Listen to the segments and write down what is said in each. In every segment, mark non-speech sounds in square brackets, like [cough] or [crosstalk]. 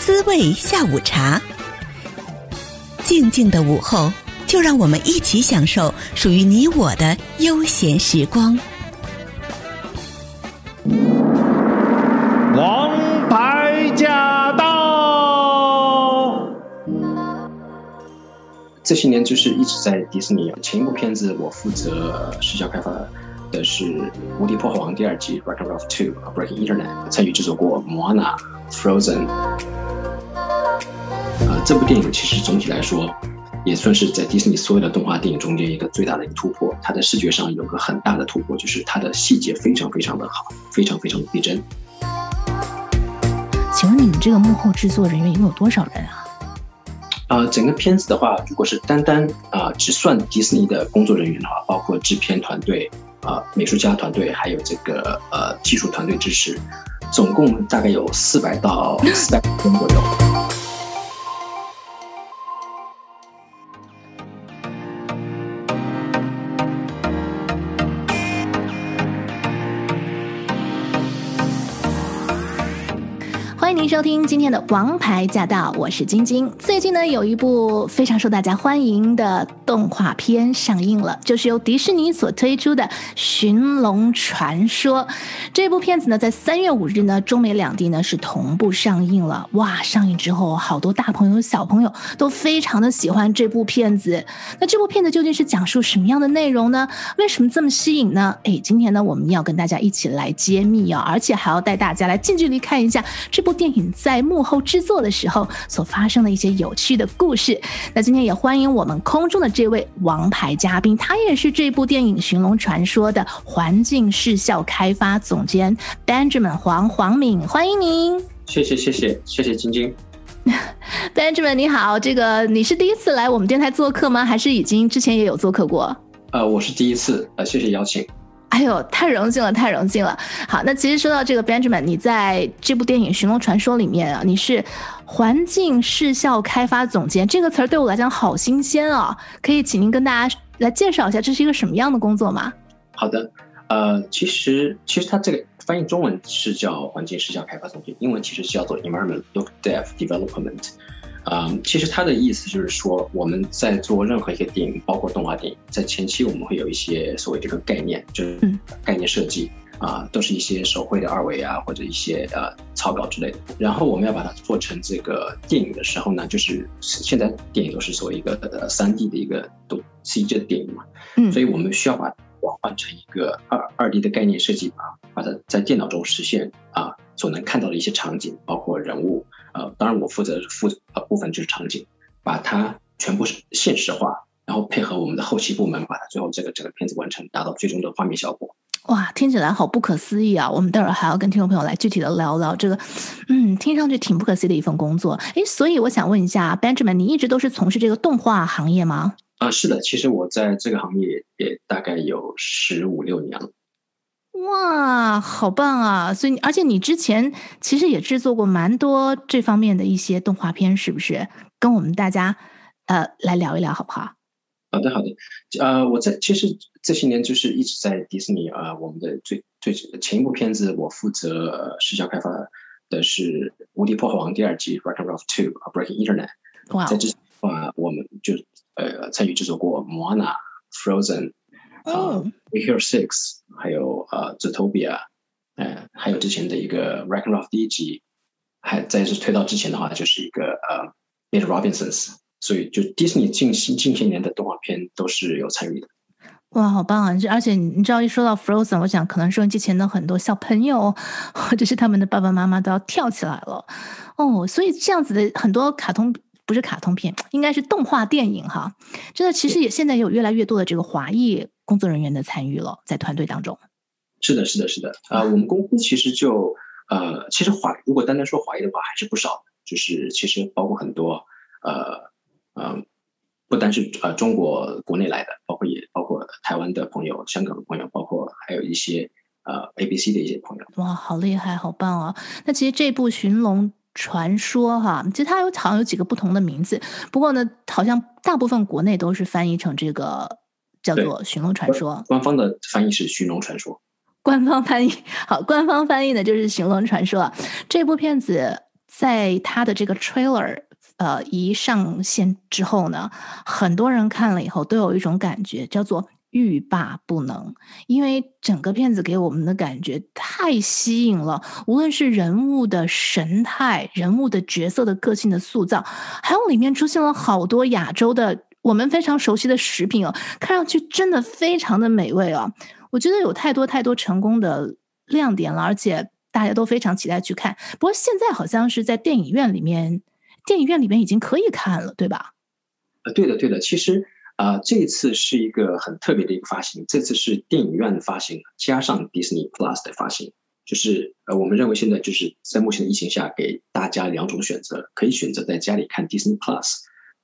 滋味下午茶。静静的午后，就让我们一起享受属于你我的悠闲时光。王牌驾到！这些年就是一直在迪士尼。前一部片子我负责视效开发的是《无敌破坏王》第二季《Ralph 2: Breaking Internet》，参与制作过《Moana》、《Frozen》。呃，这部电影其实总体来说，也算是在迪士尼所有的动画电影中间一个最大的一个突破。它的视觉上有个很大的突破，就是它的细节非常非常的好，非常非常的逼真。请问你们这个幕后制作人员一共有多少人啊？啊、呃，整个片子的话，如果是单单啊、呃、只算迪士尼的工作人员的话，包括制片团队。啊、呃，美术家团队还有这个呃技术团队支持，总共大概有四百到四百人左右。欢迎您收听今天的《王牌驾到》，我是晶晶。最近呢，有一部非常受大家欢迎的动画片上映了，就是由迪士尼所推出的《寻龙传说》。这部片子呢，在三月五日呢，中美两地呢是同步上映了。哇，上映之后，好多大朋友、小朋友都非常的喜欢这部片子。那这部片子究竟是讲述什么样的内容呢？为什么这么吸引呢？哎，今天呢，我们要跟大家一起来揭秘啊，而且还要带大家来近距离看一下这部。电影在幕后制作的时候所发生的一些有趣的故事。那今天也欢迎我们空中的这位王牌嘉宾，他也是这部电影《寻龙传说》的环境视效开发总监 Benjamin 黄黄敏，欢迎您。谢谢谢谢谢谢晶晶。[laughs] Benjamin 你好，这个你是第一次来我们电台做客吗？还是已经之前也有做客过？呃，我是第一次，呃，谢谢邀请。哎呦，太荣幸了，太荣幸了！好，那其实说到这个 Benjamin，你在这部电影《寻龙传说》里面啊，你是环境视效开发总监，这个词儿对我来讲好新鲜啊！可以请您跟大家来介绍一下，这是一个什么样的工作吗？好的，呃，其实其实它这个翻译中文是叫环境视效开发总监，英文其实叫做 Environment Look Dev Development。啊、嗯，其实他的意思就是说，我们在做任何一个电影，包括动画电影，在前期我们会有一些所谓这个概念，就是概念设计啊、呃，都是一些手绘的二维啊，或者一些呃草稿之类的。然后我们要把它做成这个电影的时候呢，就是现在电影都是所谓一个呃三 D 的一个都 CG 的电影嘛，嗯，所以我们需要把它转换成一个二二 D 的概念设计，把把它在电脑中实现啊，所能看到的一些场景，包括人物。呃，当然，我负责负呃部分就是场景，把它全部是现实化，然后配合我们的后期部门，把它最后这个整个片子完成，达到最终的画面效果。哇，听起来好不可思议啊！我们待会儿还要跟听众朋友来具体的聊聊这个，嗯，听上去挺不可思议的一份工作。诶，所以我想问一下，Benjamin，你一直都是从事这个动画行业吗？啊、呃，是的，其实我在这个行业也大概有十五六年了。哇，好棒啊！所以，而且你之前其实也制作过蛮多这方面的一些动画片，是不是？跟我们大家呃来聊一聊，好不好？好的，好的。呃，我在其实这些年就是一直在迪士尼啊、呃，我们的最最前一部片子，我负责视效开发的是《无敌破坏王》第二季《Wreck-It Ralph 2: Breaking Internet》。哇！在之前啊，我们就呃参与制作过《Moana》、《Frozen》。啊、oh. uh,，Big Hero Six，还有呃，Zootopia，呃，还有之前的一个 Wreck-It Ralph 第一集，还再是推到之前的话，就是一个呃，Meet Robinsons，所以就迪士尼近近些年的动画片都是有参与的。哇，好棒啊！而且你知道，一说到 Frozen，我想可能收音机前的很多小朋友 [laughs] 或者是他们的爸爸妈妈都要跳起来了哦。所以这样子的很多卡通。不是卡通片，应该是动画电影哈。真的，其实也现在也有越来越多的这个华裔工作人员的参与了，在团队当中。是的，是的，是的。啊、呃，我们公司其实就呃，其实华如果单单说华裔的话，还是不少。就是其实包括很多呃呃，不单是呃中国国内来的，包括也包括台湾的朋友、香港的朋友，包括还有一些呃 ABC 的一些朋友。哇，好厉害，好棒啊！那其实这部《寻龙》。传说哈，其实它有好像有几个不同的名字，不过呢，好像大部分国内都是翻译成这个叫做《寻龙传说》。官方的翻译是《寻龙传说》。官方翻译好，官方翻译的就是《寻龙传说》。这部片子在它的这个 trailer 呃一上线之后呢，很多人看了以后都有一种感觉，叫做欲罢不能，因为整个片子给我们的感觉太吸引了，无论是人物的神态、人物的角色的个性的塑造，还有里面出现了好多亚洲的我们非常熟悉的食品哦，看上去真的非常的美味哦。我觉得有太多太多成功的亮点了，而且大家都非常期待去看。不过现在好像是在电影院里面，电影院里面已经可以看了，对吧？呃，对的，对的。其实。啊、这次是一个很特别的一个发行，这次是电影院的发行加上 Disney Plus 的发行，就是呃，我们认为现在就是在目前的疫情下，给大家两种选择，可以选择在家里看 Disney Plus，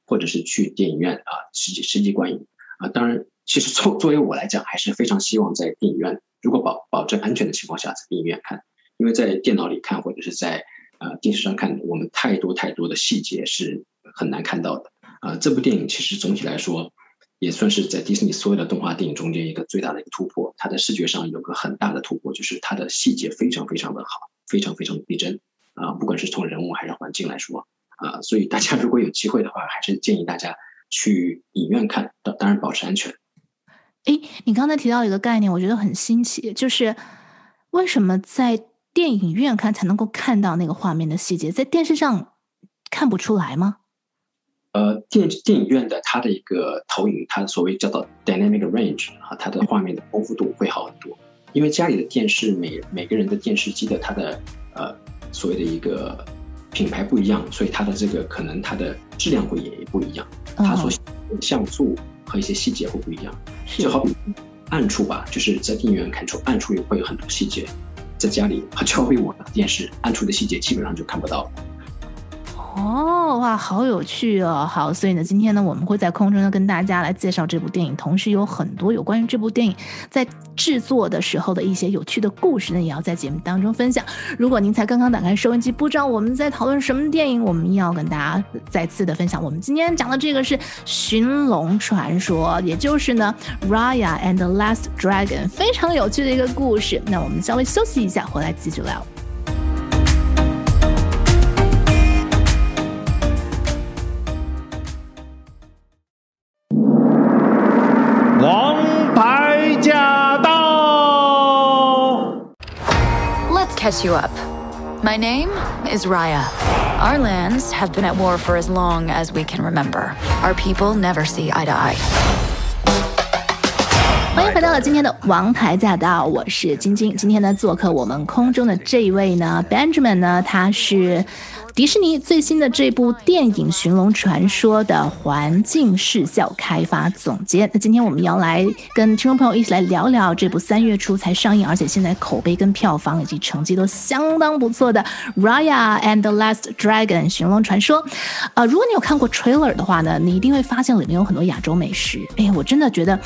或者是去电影院啊实际实际观影啊。当然，其实作作为我来讲，还是非常希望在电影院，如果保保证安全的情况下，在电影院看，因为在电脑里看或者是在呃电视上看，我们太多太多的细节是很难看到的啊、这部电影其实总体来说。也算是在迪士尼所有的动画电影中间一个最大的一个突破。它的视觉上有个很大的突破，就是它的细节非常非常的好，非常非常逼真啊！不管是从人物还是环境来说啊，所以大家如果有机会的话，还是建议大家去影院看，当当然保持安全。诶，你刚才提到一个概念，我觉得很新奇，就是为什么在电影院看才能够看到那个画面的细节，在电视上看不出来吗？呃，电电影院的它的一个投影，它所谓叫做 dynamic range 啊，它的画面的丰富度会好很多。因为家里的电视每每个人的电视机的它的呃所谓的一个品牌不一样，所以它的这个可能它的质量会也不一样，它所像素和一些细节会不一样。就好比暗处吧，就是在电影院看出暗处也会有很多细节，在家里 [laughs] 就好比我的电视暗处的细节基本上就看不到。哦，哇，好有趣哦！好，所以呢，今天呢，我们会在空中呢跟大家来介绍这部电影，同时有很多有关于这部电影在制作的时候的一些有趣的故事呢，也要在节目当中分享。如果您才刚刚打开收音机，不知道我们在讨论什么电影，我们要跟大家再次的分享。我们今天讲的这个是《寻龙传说》，也就是呢《Raya and the Last Dragon》，非常有趣的一个故事。那我们稍微休息一下，回来继续聊。catch you up. My name is Raya. Our lands have been at war for as long as we can remember. Our people never see eye to eye. 欢迎回到了今天的《王牌驾到》，我是晶晶。今天呢，做客我们空中的这一位呢，Benjamin 呢，他是。 迪士尼最新的这部电影《寻龙传说》的环境视效开发总监，那今天我们要来跟听众朋友一起来聊聊这部三月初才上映，而且现在口碑跟票房以及成绩都相当不错的《Raya and the Last Dragon》寻龙传说。呃，如果你有看过 trailer 的话呢，你一定会发现里面有很多亚洲美食。哎，我真的觉得，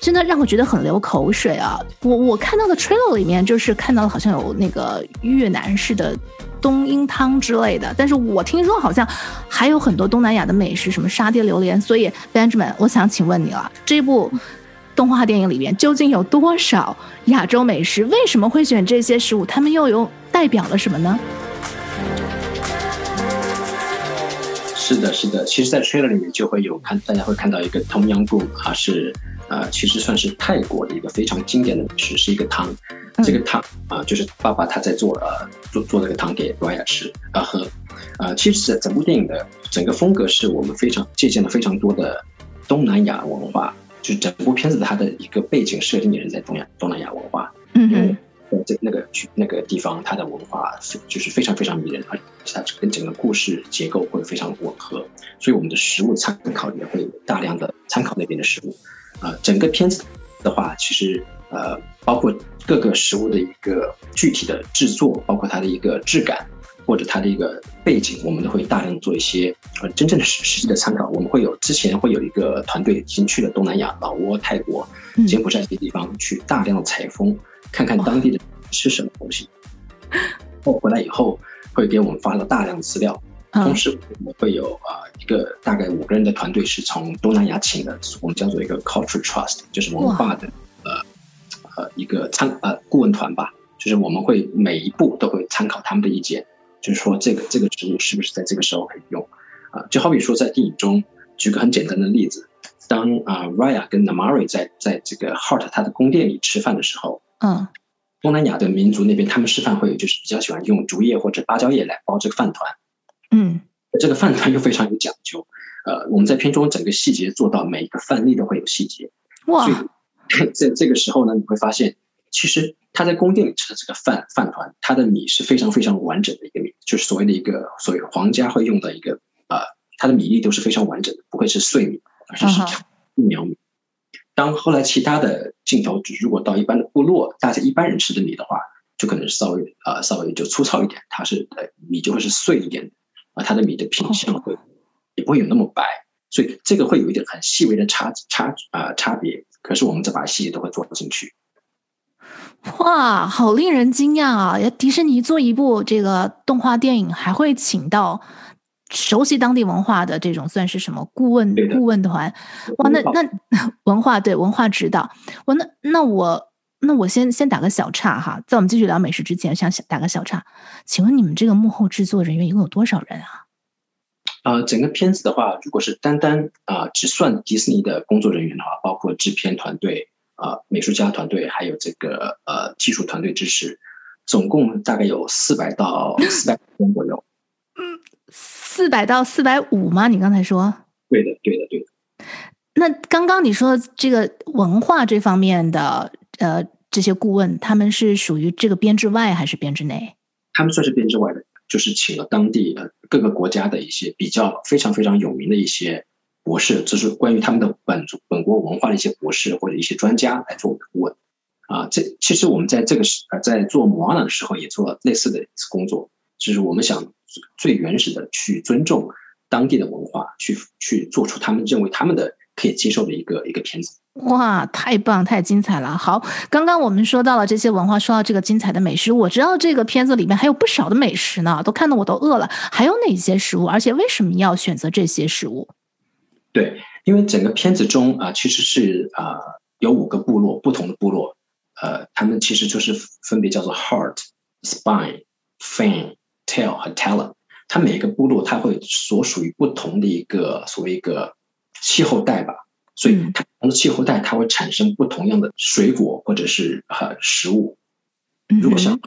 真的让我觉得很流口水啊！我我看到的 trailer 里面就是看到好像有那个越南式的。冬阴汤之类的，但是我听说好像还有很多东南亚的美食，什么沙爹榴莲。所以 Benjamin，我想请问你了，这部动画电影里面究竟有多少 [laughs] 亚洲美食？为什么会选这些食物？他们又有代表了什么呢？是的，是的，其实，在 trailer 里面就会有看，大家会看到一个 Tom Yum Goong，啊是呃，其实算是泰国的一个非常经典的美食，是一个汤。这个汤啊，就是爸爸他在做呃做做这个汤给 Raya 吃。啊喝，啊，其实整部电影的整个风格是我们非常借鉴了非常多的东南亚文化，就整部片子它的一个背景设定也是在东亚东南亚文化，嗯嗯，在那个去那个地方它的文化就是非常非常迷人，而且它跟整个故事结构会非常吻合，所以我们的食物参考也会大量的参考那边的食物，啊，整个片子的话其实。呃，包括各个食物的一个具体的制作，包括它的一个质感，或者它的一个背景，我们都会大量做一些呃真正的实实际的参考。我们会有之前会有一个团队已经去了东南亚、老挝、泰国、柬埔寨这些地方去大量的采风，看看当地的吃什么东西。后回来以后会给我们发了大量的资料，同时我们会有啊一个大概五个人的团队是从东南亚请的，我们叫做一个 culture trust，就是文化的呃。呃，一个参呃顾问团吧，就是我们会每一步都会参考他们的意见，就是说这个这个植物是不是在这个时候可以用啊？就好比说在电影中，举个很简单的例子，当啊 Raya 跟 Namaari 在在这个 Hart 他的宫殿里吃饭的时候，嗯，东南亚的民族那边他们吃饭会有就是比较喜欢用竹叶或者芭蕉叶来包这个饭团，嗯，这个饭团又非常有讲究，呃，我们在片中整个细节做到每一个饭粒都会有细节，哇，在这个时候呢，你会发现。其实他在宫殿里吃的这个饭饭团，它的米是非常非常完整的一个米，就是所谓的一个所谓皇家会用的一个呃，它的米粒都是非常完整的，不会是碎米，而是是苗米。当后来其他的镜头，如果到一般的部落，大家一般人吃的米的话，就可能稍微呃稍微就粗糙一点，它是呃米就会是碎一点的，啊，它的米的品相会也不会有那么白，所以这个会有一点很细微的差差啊、呃、差别。可是我们这把细节都会做进去。哇，好令人惊讶啊！迪士尼做一部这个动画电影，还会请到熟悉当地文化的这种算是什么顾问顾问团？哇，那那文化对文化指导，我那那我那我先先打个小岔哈，在我们继续聊美食之前，想打个小岔，请问你们这个幕后制作人员一共有多少人啊？啊、呃，整个片子的话，如果是单单啊、呃、只算迪士尼的工作人员的话，包括制片团队。啊、呃，美术家团队还有这个呃技术团队支持，总共大概有四百到四百人左右。嗯，四百到四百五吗？你刚才说？对的，对的，对的。那刚刚你说这个文化这方面的呃这些顾问，他们是属于这个编制外还是编制内？他们算是编制外的，就是请了当地呃各个国家的一些比较非常非常有名的一些。博士，就是关于他们的本族本国文化的一些博士或者一些专家来做顾问，啊，这其实我们在这个时呃在做莫阿娜的时候也做了类似的工作，就是我们想最原始的去尊重当地的文化，去去做出他们认为他们的可以接受的一个一个片子。哇，太棒，太精彩了！好，刚刚我们说到了这些文化，说到这个精彩的美食，我知道这个片子里面还有不少的美食呢，都看得我都饿了。还有哪些食物？而且为什么要选择这些食物？对，因为整个片子中啊、呃，其实是啊、呃、有五个部落，不同的部落，呃，他们其实就是分别叫做 heart、spine、fin、tail 和 talon。它每一个部落，它会所属于不同的一个所谓一个气候带吧，所以它不同的气候带，它会产生不同样的水果或者是呃食物。如果像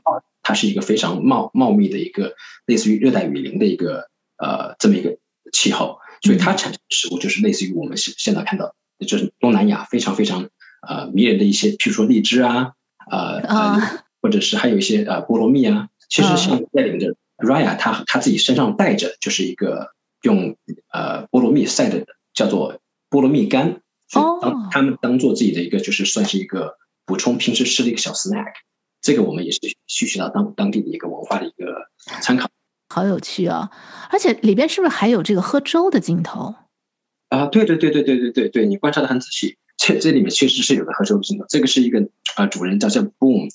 它是一个非常茂茂密的一个类似于热带雨林的一个呃这么一个气候。所以它产生的食物就是类似于我们现现在看到，就是东南亚非常非常呃迷人的一些，譬如说荔枝啊，呃呃，或者是还有一些呃菠萝蜜啊。其实像带领着 Raya，他他自己身上带着就是一个用呃菠萝蜜晒的，叫做菠萝蜜干，所以当他们当做自己的一个就是算是一个补充平时吃的一个小 snack。这个我们也是吸取到当当地的一个文化的一个参考。好有趣啊！而且里边是不是还有这个喝粥的镜头？啊，对对对对对对对对，你观察的很仔细。这这里面确实是有个喝粥的镜头。这个是一个啊、呃，主人叫叫 Boom，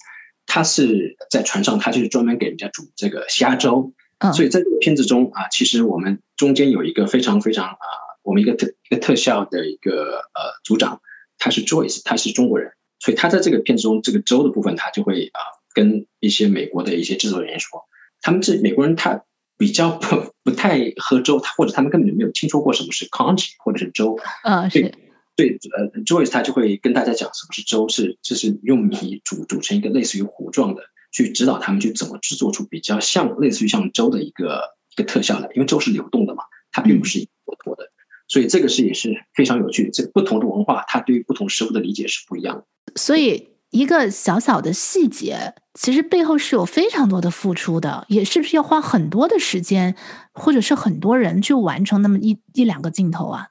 他是在船上，他就是专门给人家煮这个虾粥。嗯，所以在这个片子中啊，其实我们中间有一个非常非常啊，我们一个特一个特效的一个呃组长，他是 Joyce，他是中国人，所以他在这个片子中这个粥的部分，他就会啊跟一些美国的一些制作人员说。他们这美国人，他比较不不太喝粥，他或者他们根本就没有听说过什么是 congee 或者是粥。嗯，是。对，呃，Joyce 他就会跟大家讲什么是粥，是就是用米煮煮成一个类似于糊状的，去指导他们去怎么制作出比较像类似于像粥的一个一个特效来。因为粥是流动的嘛，它并不是一坨坨的，所以这个是也是非常有趣。这不同的文化，它对于不同食物的理解是不一样的。所以。一个小小的细节，其实背后是有非常多的付出的，也是不是要花很多的时间，或者是很多人去完成那么一一两个镜头啊？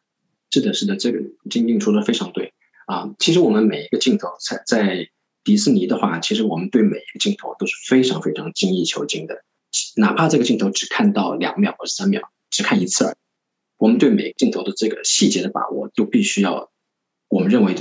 是的，是的，这个晶晶说的非常对啊。其实我们每一个镜头在在迪士尼的话，其实我们对每一个镜头都是非常非常精益求精的，哪怕这个镜头只看到两秒或者三秒，只看一次而已，我们对每个镜头的这个细节的把握都必须要，我们认为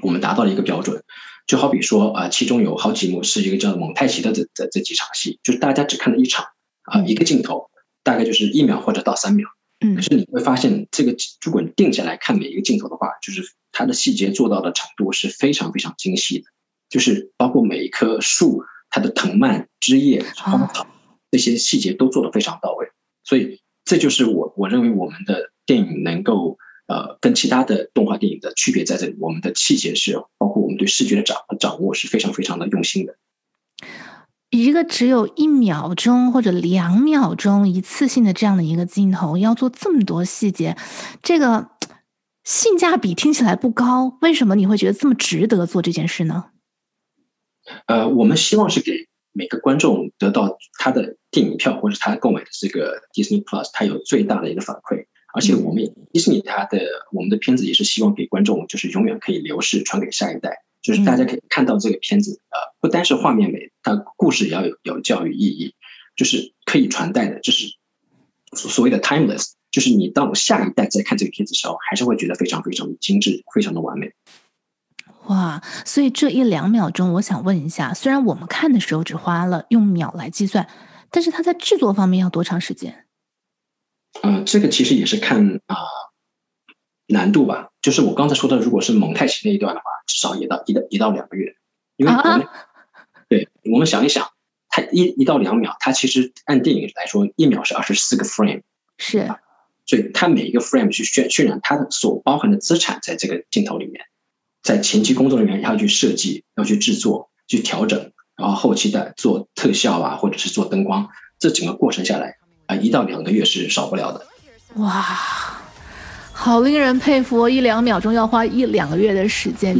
我们达到了一个标准。就好比说啊，其中有好几幕是一个叫蒙太奇的这这这几场戏，就是大家只看了一场啊，一个镜头大概就是一秒或者到三秒。嗯，可是你会发现，这个如果你定下来看每一个镜头的话，就是它的细节做到的程度是非常非常精细的，就是包括每一棵树它的藤蔓、枝叶、花草，这些细节都做得非常到位。所以这就是我我认为我们的电影能够呃跟其他的动画电影的区别在这里，我们的细节是包括我们对视觉的掌掌握是非常非常的用心的。一个只有一秒钟或者两秒钟一次性的这样的一个镜头，要做这么多细节，这个性价比听起来不高。为什么你会觉得这么值得做这件事呢？呃，我们希望是给每个观众得到他的电影票或者他购买的这个 Disney Plus，他有最大的一个反馈。而且我们迪士尼它的我们的片子也是希望给观众就是永远可以流逝传给下一代。就是大家可以看到这个片子，呃，不单是画面美，它故事也要有有教育意义，就是可以传代的，就是所谓的 timeless，就是你到下一代再看这个片子的时候，还是会觉得非常非常精致，非常的完美。哇，所以这一两秒钟，我想问一下，虽然我们看的时候只花了用秒来计算，但是它在制作方面要多长时间？嗯、呃，这个其实也是看啊。呃难度吧，就是我刚才说的，如果是蒙太奇那一段的话，至少也到一到一到两个月，因为我们、啊、对，我们想一想，它一一到两秒，它其实按电影来说，一秒是二十四个 frame，是，所以它每一个 frame 去渲渲染它的所包含的资产，在这个镜头里面，在前期工作人员要去设计、要去制作、去调整，然后后期的做特效啊，或者是做灯光，这整个过程下来啊、呃，一到两个月是少不了的。哇。好令人佩服，一两秒钟要花一两个月的时间，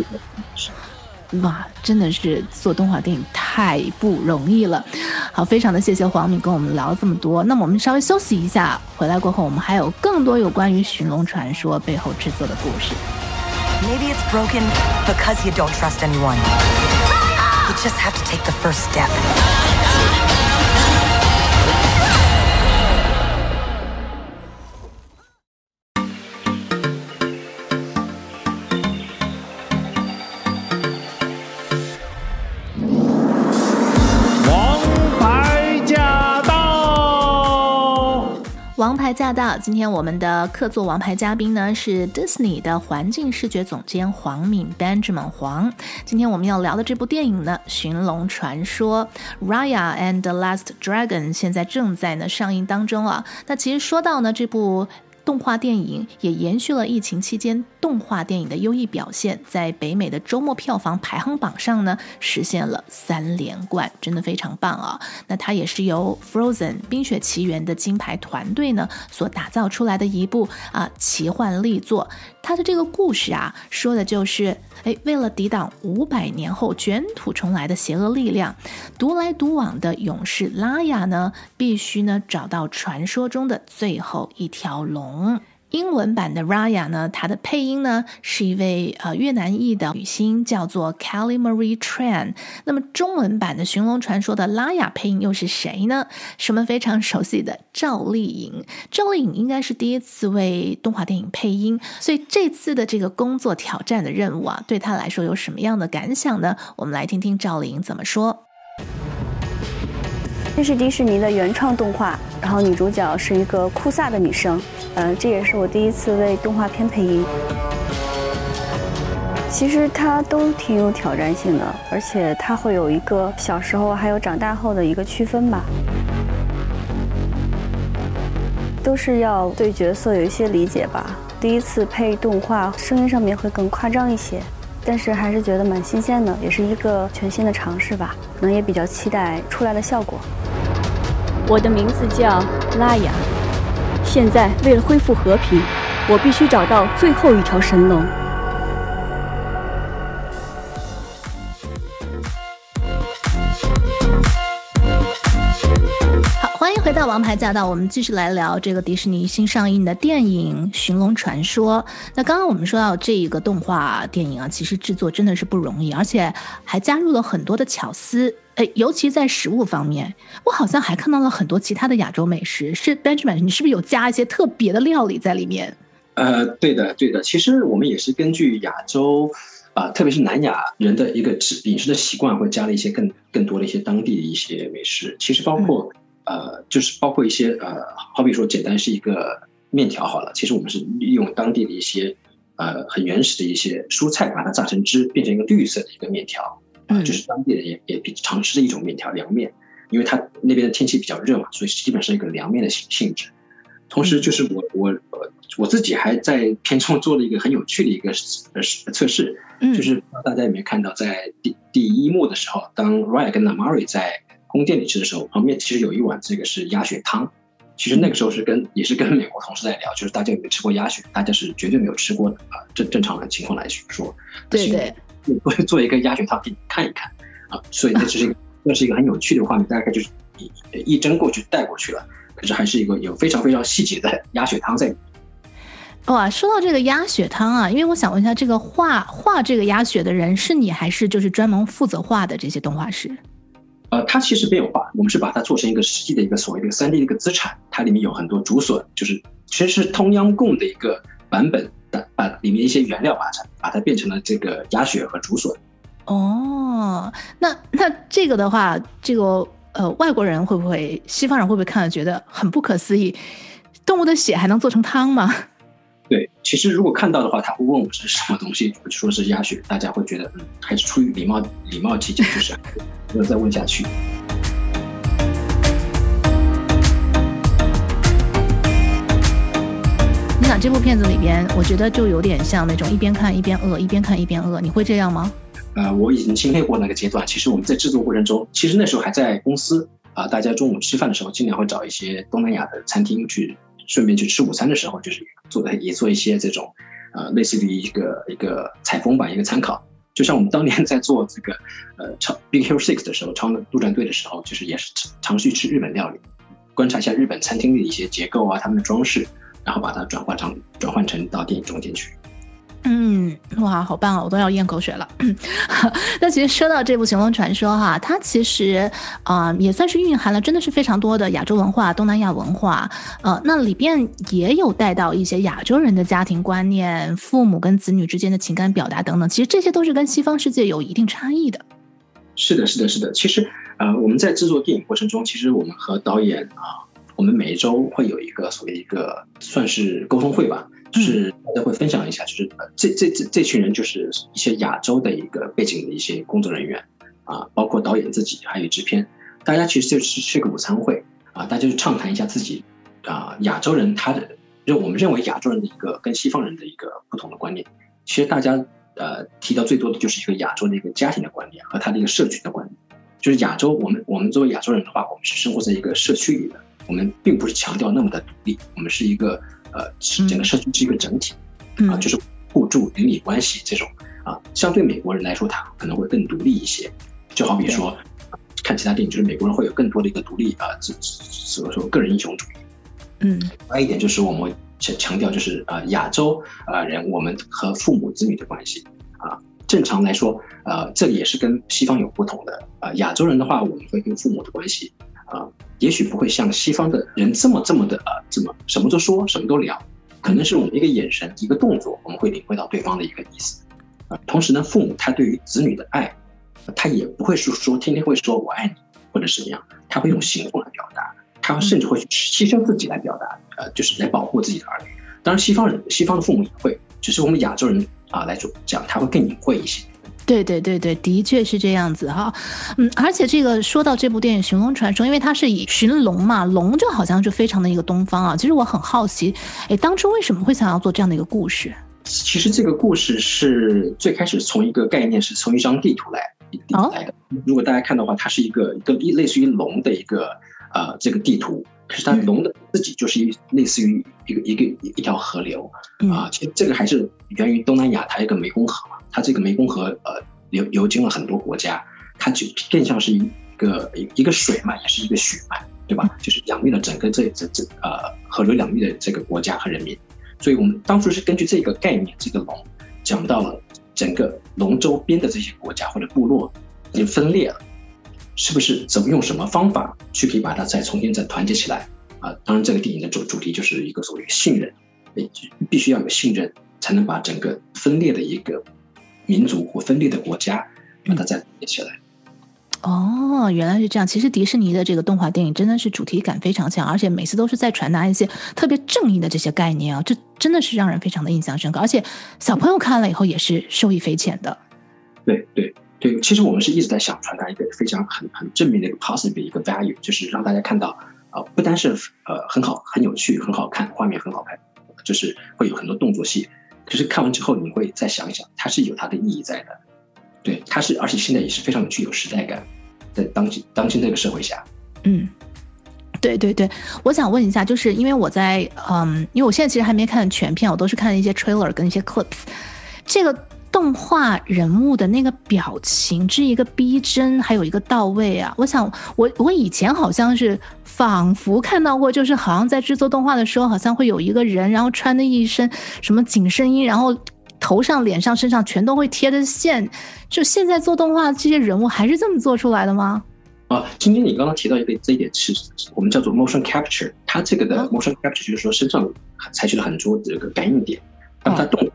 哇，真的是做动画电影太不容易了。好，非常的谢谢黄敏跟我们聊这么多。那么我们稍微休息一下，回来过后我们还有更多有关于《寻龙传说》背后制作的故事。Maybe it's broken because you don't trust anyone. You just have to take the first step. 驾到！今天我们的客座王牌嘉宾呢是 Disney 的环境视觉总监黄敏 Benjamin 黄。今天我们要聊的这部电影呢，《寻龙传说》Raya and the Last Dragon 现在正在呢上映当中啊。那其实说到呢这部。动画电影也延续了疫情期间动画电影的优异表现，在北美的周末票房排行榜上呢，实现了三连冠，真的非常棒啊！那它也是由 Frozen 冰雪奇缘的金牌团队呢所打造出来的一部啊奇幻力作。他的这个故事啊，说的就是，哎，为了抵挡五百年后卷土重来的邪恶力量，独来独往的勇士拉雅呢，必须呢找到传说中的最后一条龙。英文版的 Raya 呢，它的配音呢是一位呃越南裔的女星，叫做 Kelly Marie Tran。那么中文版的《寻龙传说》的拉雅配音又是谁呢？是我们非常熟悉的赵丽颖。赵丽颖应该是第一次为动画电影配音，所以这次的这个工作挑战的任务啊，对她来说有什么样的感想呢？我们来听听赵丽颖怎么说。这是迪士尼的原创动画，然后女主角是一个酷飒的女生，呃，这也是我第一次为动画片配音。其实它都挺有挑战性的，而且它会有一个小时候还有长大后的一个区分吧，都是要对角色有一些理解吧。第一次配动画，声音上面会更夸张一些。但是还是觉得蛮新鲜的，也是一个全新的尝试吧。可能也比较期待出来的效果。我的名字叫拉雅，现在为了恢复和平，我必须找到最后一条神龙。王牌驾到，我们继续来聊这个迪士尼新上映的电影《寻龙传说》。那刚刚我们说到这一个动画电影啊，其实制作真的是不容易，而且还加入了很多的巧思。诶，尤其在食物方面，我好像还看到了很多其他的亚洲美食。是 Benjamin，你是不是有加一些特别的料理在里面？呃，对的，对的。其实我们也是根据亚洲啊、特别是南亚人的一个吃饮食的习惯，会加了一些更更多的一些当地的一些美食。其实包括。嗯呃，就是包括一些呃，好比说简单是一个面条好了，其实我们是利用当地的一些呃很原始的一些蔬菜，把它榨成汁，变成一个绿色的一个面条，啊、呃，就是当地人也也比常吃的一种面条凉面。因为它那边的天气比较热嘛，所以基本上一个凉面的性性质。同时，就是我我呃我自己还在片中做了一个很有趣的一个呃测试，就是大家有没有看到，在第第一幕的时候，当 Raya 跟 Namaari 在宫殿里吃的时候，旁边其实有一碗这个是鸭血汤。其实那个时候是跟也是跟美国同事在聊，就是大家有没有吃过鸭血？大家是绝对没有吃过的啊。正正常的情况来说，对对，我会做一个鸭血汤给你看一看啊。所以那这是一个那是一个很有趣的画面，大概就是一一针过去带过去了。可是还是一个有非常非常细节的鸭血汤在里面。哇，说到这个鸭血汤啊，因为我想问一下，这个画画这个鸭血的人是你，还是就是专门负责画的这些动画师？呃，它其实没有画，我们是把它做成一个实际的一个所谓的三 D 的一个资产，它里面有很多竹笋，就是其实是通央贡的一个版本的，把里面一些原料把它把它变成了这个鸭血和竹笋。哦，那那这个的话，这个。呃，外国人会不会，西方人会不会看了觉得很不可思议？动物的血还能做成汤吗？对，其实如果看到的话，他会问我是什么东西，我就说是鸭血，大家会觉得嗯，还是出于礼貌礼貌起见，就是 [laughs] 没有再问下去。你想这部片子里边，我觉得就有点像那种一边看一边饿，一边看一边饿，你会这样吗？呃，我已经经历过那个阶段。其实我们在制作过程中，其实那时候还在公司啊、呃，大家中午吃饭的时候，尽量会找一些东南亚的餐厅去，顺便去吃午餐的时候，就是做的也做一些这种，呃，类似于一个一个采风吧，一个参考。就像我们当年在做这个呃超 Big Hero Six 的时候，超陆战队的时候，就是也是尝试去吃日本料理，观察一下日本餐厅的一些结构啊，他们的装饰，然后把它转换成转换成到电影中间去。嗯，哇，好棒啊！我都要咽口水了。[laughs] 那其实说到这部《寻龙传说》哈，它其实啊、也算是蕴含了真的是非常多的亚洲文化、东南亚文化。呃，那里边也有带到一些亚洲人的家庭观念、父母跟子女之间的情感表达等等。其实这些都是跟西方世界有一定差异的。是的，是的，是的。其实呃，我们在制作电影过程中，其实我们和导演啊，我们每一周会有一个所谓一个算是沟通会吧。就是大家会分享一下，就是这这这这群人就是一些亚洲的一个背景的一些工作人员啊，包括导演自己，还有制片，大家其实就是吃个午餐会啊，大家就畅谈一下自己啊，亚洲人他的认我们认为亚洲人的一个跟西方人的一个不同的观念。其实大家呃提到最多的就是一个亚洲的一个家庭的观念和他的一个社群的观念。就是亚洲，我们我们作为亚洲人的话，我们是生活在一个社区里的，我们并不是强调那么的独立，我们是一个。呃，整个社区是一个整体，啊，就是互助邻里关系这种啊，相对美国人来说，他可能会更独立一些。就好比说，看其他电影，就是美国人会有更多的一个独立啊，这所以说个人英雄主义。嗯，还有一点就是我们会强强调，就是啊，亚洲啊人，我们和父母子女的关系啊，正常来说，呃，这里也是跟西方有不同的啊。亚洲人的话，我们会跟父母的关系。啊，也许不会像西方的人这么这么的啊，这么什么都说，什么都聊，可能是我们一个眼神，一个动作，我们会领会到对方的一个意思。啊，同时呢，父母他对于子女的爱，他也不会是说天天会说我爱你或者什么样，他会用行动来表达，他甚至会牺牲自己来表达，呃，就是来保护自己的儿女。当然，西方人，西方的父母也会，只是我们亚洲人啊来说讲，他会更隐晦一些。对对对对，的确是这样子哈，嗯，而且这个说到这部电影《寻龙传说》，因为它是以寻龙嘛，龙就好像就非常的一个东方啊。其实我很好奇，哎，当初为什么会想要做这样的一个故事？其实这个故事是最开始从一个概念，是从一张地图来来的。哦、如果大家看的话，它是一个一个类似于龙的一个呃这个地图，可是它龙的自己就是一类似于一个一个一一条河流啊、呃。其实这个还是源于东南亚，它一个湄公河嘛。它这个湄公河，呃，流流经了很多国家，它就更像是一个一一个水脉，也是一个血脉，对吧？就是养育了整个这这这呃河流两域的这个国家和人民。所以我们当初是根据这个概念，这个龙讲到了整个龙周边的这些国家或者部落已经分裂了，是不是？怎么用什么方法去可以把它再重新再团结起来？啊、当然这个电影的主主题就是一个所谓的信任，必须要有信任，才能把整个分裂的一个。民族或分裂的国家，把它再连起来。哦，原来是这样。其实迪士尼的这个动画电影真的是主题感非常强，而且每次都是在传达一些特别正义的这些概念啊，这真的是让人非常的印象深刻。而且小朋友看了以后也是受益匪浅的。对对，对，其实我们是一直在想传达一个非常很很正面的一个 positive 的一个 value，就是让大家看到啊、呃，不单是呃很好、很有趣、很好看，画面很好看，就是会有很多动作戏。就是看完之后，你会再想一想，它是有它的意义在的。对，它是，而且现在也是非常的具有时代感，在当今当今这个社会下。嗯，对对对，我想问一下，就是因为我在嗯，因为我现在其实还没看全片，我都是看一些 trailer 跟一些 clips，这个。动画人物的那个表情，是一个逼真，还有一个到位啊！我想，我我以前好像是仿佛看到过，就是好像在制作动画的时候，好像会有一个人，然后穿的一身什么紧身衣，然后头上、脸上、身上全都会贴着线。就现在做动画这些人物还是这么做出来的吗？啊，今天你刚刚提到一个这一点是，我们叫做 motion capture，它这个的 motion capture 就是说身上采取了很多这个感应点，让它动。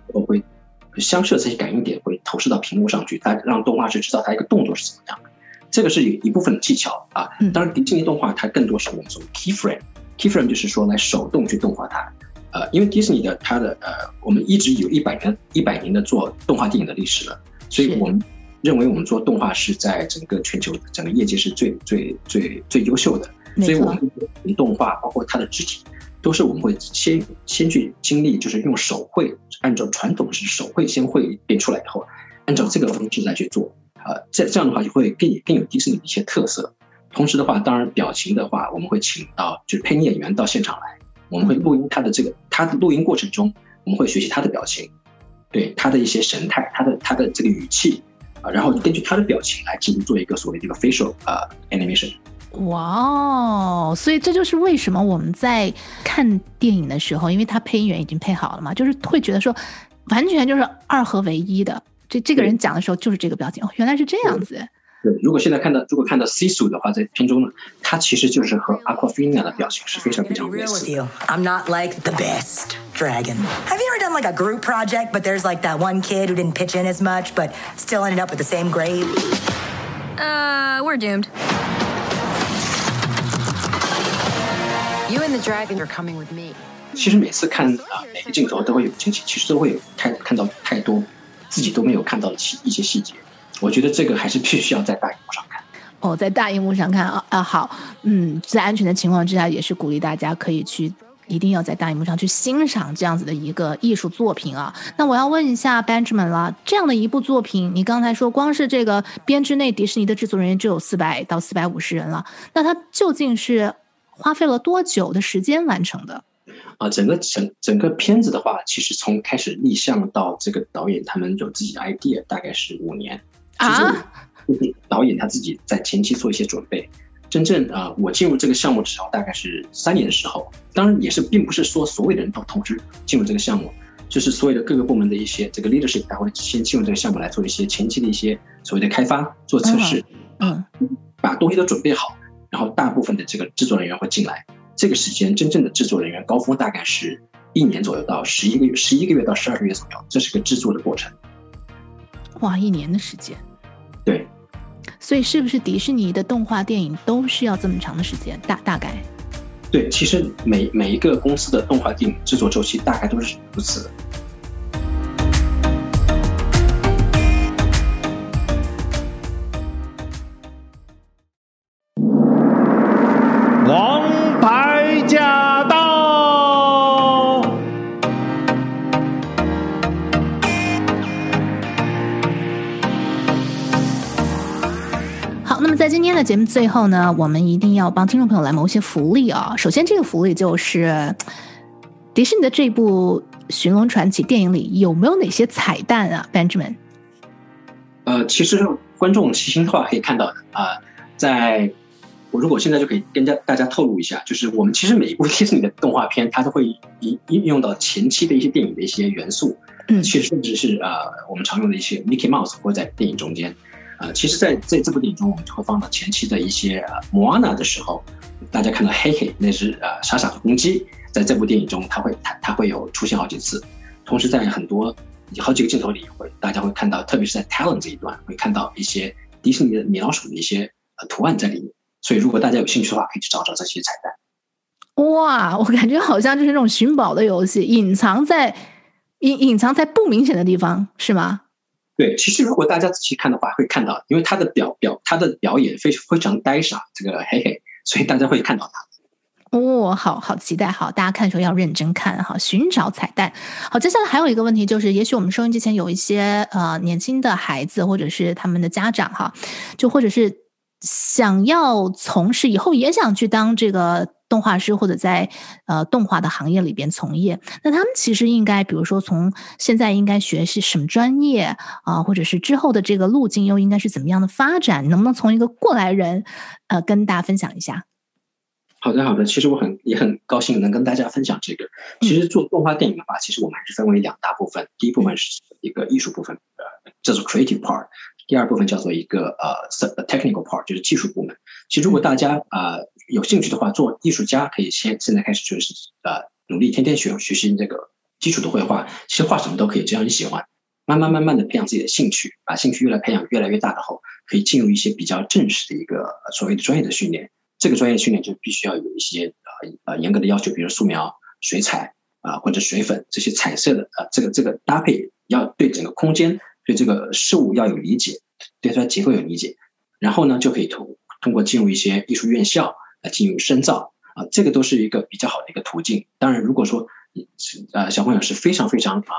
相似的这些感应点会投射到屏幕上去，它让动画师知道它一个动作是怎么样的。这个是有一部分的技巧啊。当然，迪士尼动画它更多是我们从 keyframe，keyframe 就是说来手动去动画它。呃，因为迪士尼的它的呃，我们一直有一百年一百年的做动画电影的历史了，所以我们认为我们做动画是在整个全球整个业界是最最最最优秀的。所以我们动画包括它的肢体。都是我们会先先去经历，就是用手绘，按照传统是手绘先绘变出来以后，按照这个方式来去做，呃，这这样的话就会更更有迪士尼的一些特色。同时的话，当然表情的话，我们会请到就是配音演员到现场来，我们会录音他的这个他的录音过程中，我们会学习他的表情，对他的一些神态，他的他的这个语气啊，然后根据他的表情来进行做一个所谓的一个 facial 啊 animation。哇哦！所以这就是为什么我们在看电影的时候，因为他配音员已经配好了嘛，就是会觉得说，完全就是二合为一的。这这个人讲的时候就是这个表情，哦，原来是这样子。对，如果现在看到，如果看到 Sisu 的话，在片中呢，他其实就是和 Awkwafina 的表情是非常非常类似的。I'm not like the best dragon. Have you ever done like a group project, but there's like that one kid who didn't pitch in as much, but still ended up with the same grade? Uh, we're doomed. You and the dragon are coming with me. 其实每次看啊，每个镜头都会有惊喜，其实都会有太看到太多自己都没有看到的细一些细节。我觉得这个还是必须要在大荧幕上看。哦，在大荧幕上看啊啊好，嗯，在安全的情况之下，也是鼓励大家可以去，一定要在大荧幕上去欣赏这样子的一个艺术作品啊。那我要问一下 Benjamin 了，这样的一部作品，你刚才说光是这个编制内，迪士尼的制作人员就有四百到四百五十人了，那它究竟是？花费了多久的时间完成的？啊，整个整整个片子的话，其实从开始立项到这个导演他们有自己的 idea，大概是五年。啊，导演他自己在前期做一些准备。真正啊，我进入这个项目的时候，大概是三年的时候。当然，也是并不是说所有的人都同时进入这个项目，就是所有的各个部门的一些这个 leadership，他会先进入这个项目来做一些前期的一些所谓的开发、做测试，嗯，把东西都准备好。然后大部分的这个制作人员会进来，这个时间真正的制作人员高峰大概是一年左右到十一个月，十一个月到十二个月左右，这是个制作的过程。哇，一年的时间。对。所以是不是迪士尼的动画电影都需要这么长的时间？大大概？对，其实每每一个公司的动画电影制作周期大概都是如此在节目最后呢，我们一定要帮听众朋友来谋一些福利啊！首先，这个福利就是 [tsk] 迪士尼的这部《寻龙传奇》电影里有没有哪些彩蛋啊，Benjamin？呃，其实观众细心的话可以看到的啊、呃，在我如果现在就可以跟大大家透露一下，就是我们其实每一部迪士尼的动画片，它都会应应用到前期的一些电影的一些元素，嗯，其实甚至是啊、呃，我们常用的一些 Mickey Mouse 会在电影中间。呃，其实在，在这部电影中，我们就会放到前期的一些呃，莫安娜的时候，大家看到嘿嘿，那是呃傻傻的公鸡，在这部电影中，它会它它会有出现好几次。同时，在很多好几个镜头里，会大家会看到，特别是在 Talon 这一段，会看到一些迪士尼的米老鼠的一些呃图案在里面。所以，如果大家有兴趣的话，可以去找找这些彩蛋。哇，我感觉好像就是那种寻宝的游戏，隐藏在隐隐藏在不明显的地方，是吗？对，其实如果大家仔细看的话，会看到，因为他的表表他的表演非非常呆傻，这个嘿嘿，所以大家会看到他。哦，好好期待，好，大家看的时候要认真看哈，寻找彩蛋。好，接下来还有一个问题就是，也许我们收音机前有一些呃年轻的孩子，或者是他们的家长哈，就或者是想要从事以后也想去当这个动画师，或者在呃动画的行业里边从业，那他们其实应该，比如说从现在应该学习什么专业啊、呃，或者是之后的这个路径又应该是怎么样的发展？能不能从一个过来人呃跟大家分享一下？好的，好的。其实我很也很高兴能跟大家分享这个。其实做动画电影的话，其实我们还是分为两大部分。第一部分是一个艺术部分，呃，叫做 creative part；第二部分叫做一个呃 technical part，就是技术部门。其实如果大家呃有兴趣的话，做艺术家可以先现在开始就是呃努力天天学学习这个基础的绘画。其实画什么都可以，只要你喜欢。慢慢慢慢的培养自己的兴趣，把兴趣越来培养越来越大的后，可以进入一些比较正式的一个所谓的专业的训练。这个专业训练就必须要有一些呃呃严格的要求，比如素描、水彩啊、呃、或者水粉这些彩色的呃这个这个搭配要对整个空间对这个事物要有理解，对它结构有理解，然后呢就可以通通过进入一些艺术院校来进入深造啊、这个都是一个比较好的一个途径。当然，如果说呃小朋友是非常非常啊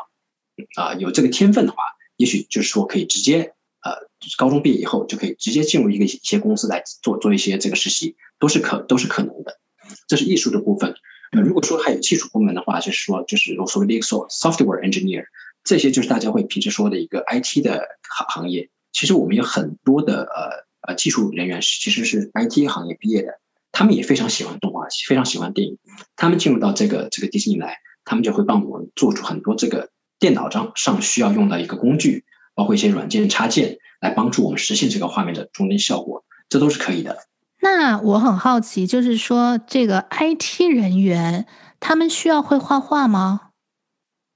啊、有这个天分的话，也许就是说可以直接呃高中毕业以后就可以直接进入一个一些公司来做做一些这个实习。都是可都是可能的，这是艺术的部分。那，如果说还有技术部门的话，就是说就是我所谓的一个 software engineer，这些就是大家会平时说的一个 IT 的行行业。其实我们有很多的呃呃技术人员其实是 IT 行业毕业的，他们也非常喜欢动画，非常喜欢电影。他们进入到这个这个迪士尼来，他们就会帮我们做出很多这个电脑上上需要用到一个工具，包括一些软件插件，来帮助我们实现这个画面的中间效果，这都是可以的。那我很好奇，就是说，这个 IT 人员他们需要会画画吗？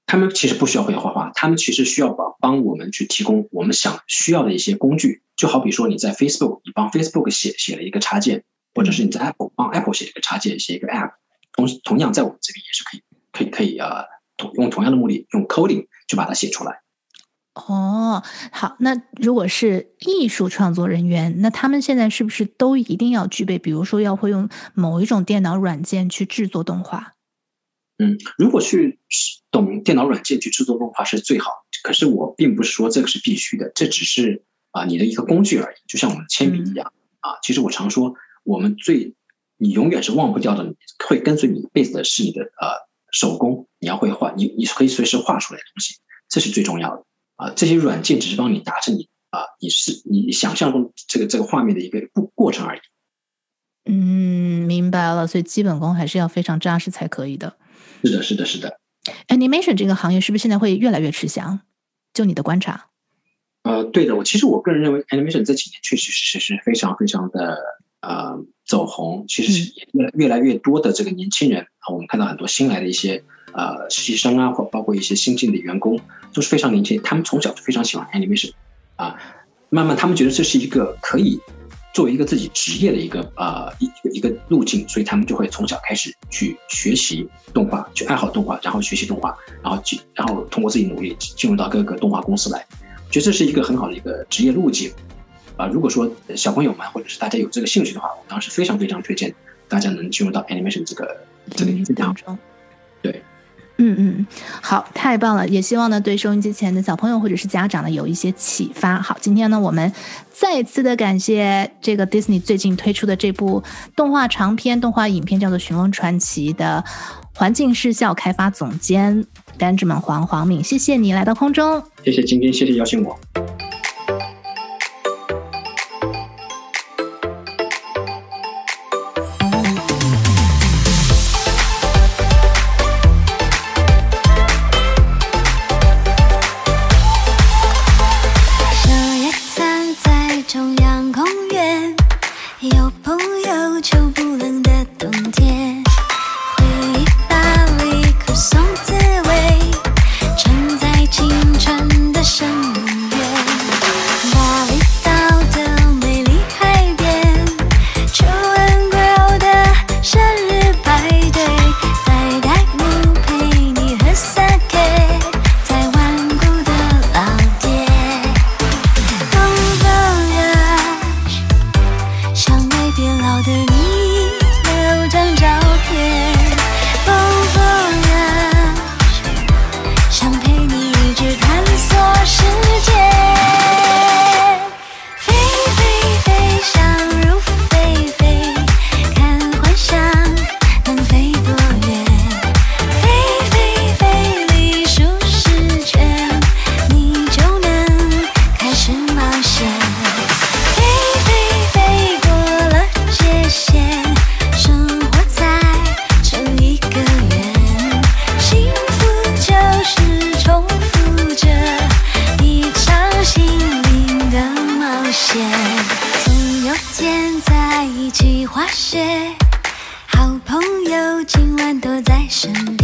他们其实不需要会画画，他们其实需要帮帮我们去提供我们想需要的一些工具。就好比说你在 Facebook，你帮 Facebook 写写了一个插件，或者是你在 Apple 帮 Apple 写一个插件，写一个 App，同同样在我们这边也是可以，可以可以啊，同用同样的目的，用 coding 去把它写出来。哦，好，那如果是艺术创作人员，那他们现在是不是都一定要具备，比如说要会用某一种电脑软件去制作动画？嗯，如果去懂电脑软件去制作动画是最好，可是我并不是说这个是必须的，这只是啊你的一个工具而已，就像我们的铅笔一样、嗯、啊。其实我常说，我们最你永远是忘不掉的，会跟随你一辈子的是你的呃手工，你要会画，你你可以随时画出来的东西，这是最重要的。啊，这些软件只是帮你达成你啊，你是你想象中这个这个画面的一个过过程而已。嗯，明白了。所以基本功还是要非常扎实才可以的。是的，是的，是的。Animation 这个行业是不是现在会越来越吃香？就你的观察？呃，对的。我其实我个人认为，Animation 这几年确实是是非常非常的呃走红。其实是越越来越多的这个年轻人啊，我们看到很多新来的一些。呃，实习生啊，或包括一些新进的员工，都是非常年轻。他们从小就非常喜欢 animation，啊，慢慢他们觉得这是一个可以作为一个自己职业的一个呃一一个路径，所以他们就会从小开始去学习动画，去爱好动画，然后学习动画，然后进，然后通过自己努力进入到各个动画公司来。我觉得这是一个很好的一个职业路径。啊，如果说小朋友们或者是大家有这个兴趣的话，我当时非常非常推荐大家能进入到 animation 这个这个领域当中。对。嗯嗯，好，太棒了！也希望呢，对收音机前的小朋友或者是家长呢，有一些启发。好，今天呢，我们再次的感谢这个 Disney 最近推出的这部动画长片动画影片，叫做《寻龙传奇》的环境视效开发总监 Benjamin 黄黄敏，谢谢你来到空中，谢谢今天，谢谢邀请我。些好朋友，今晚都在身边。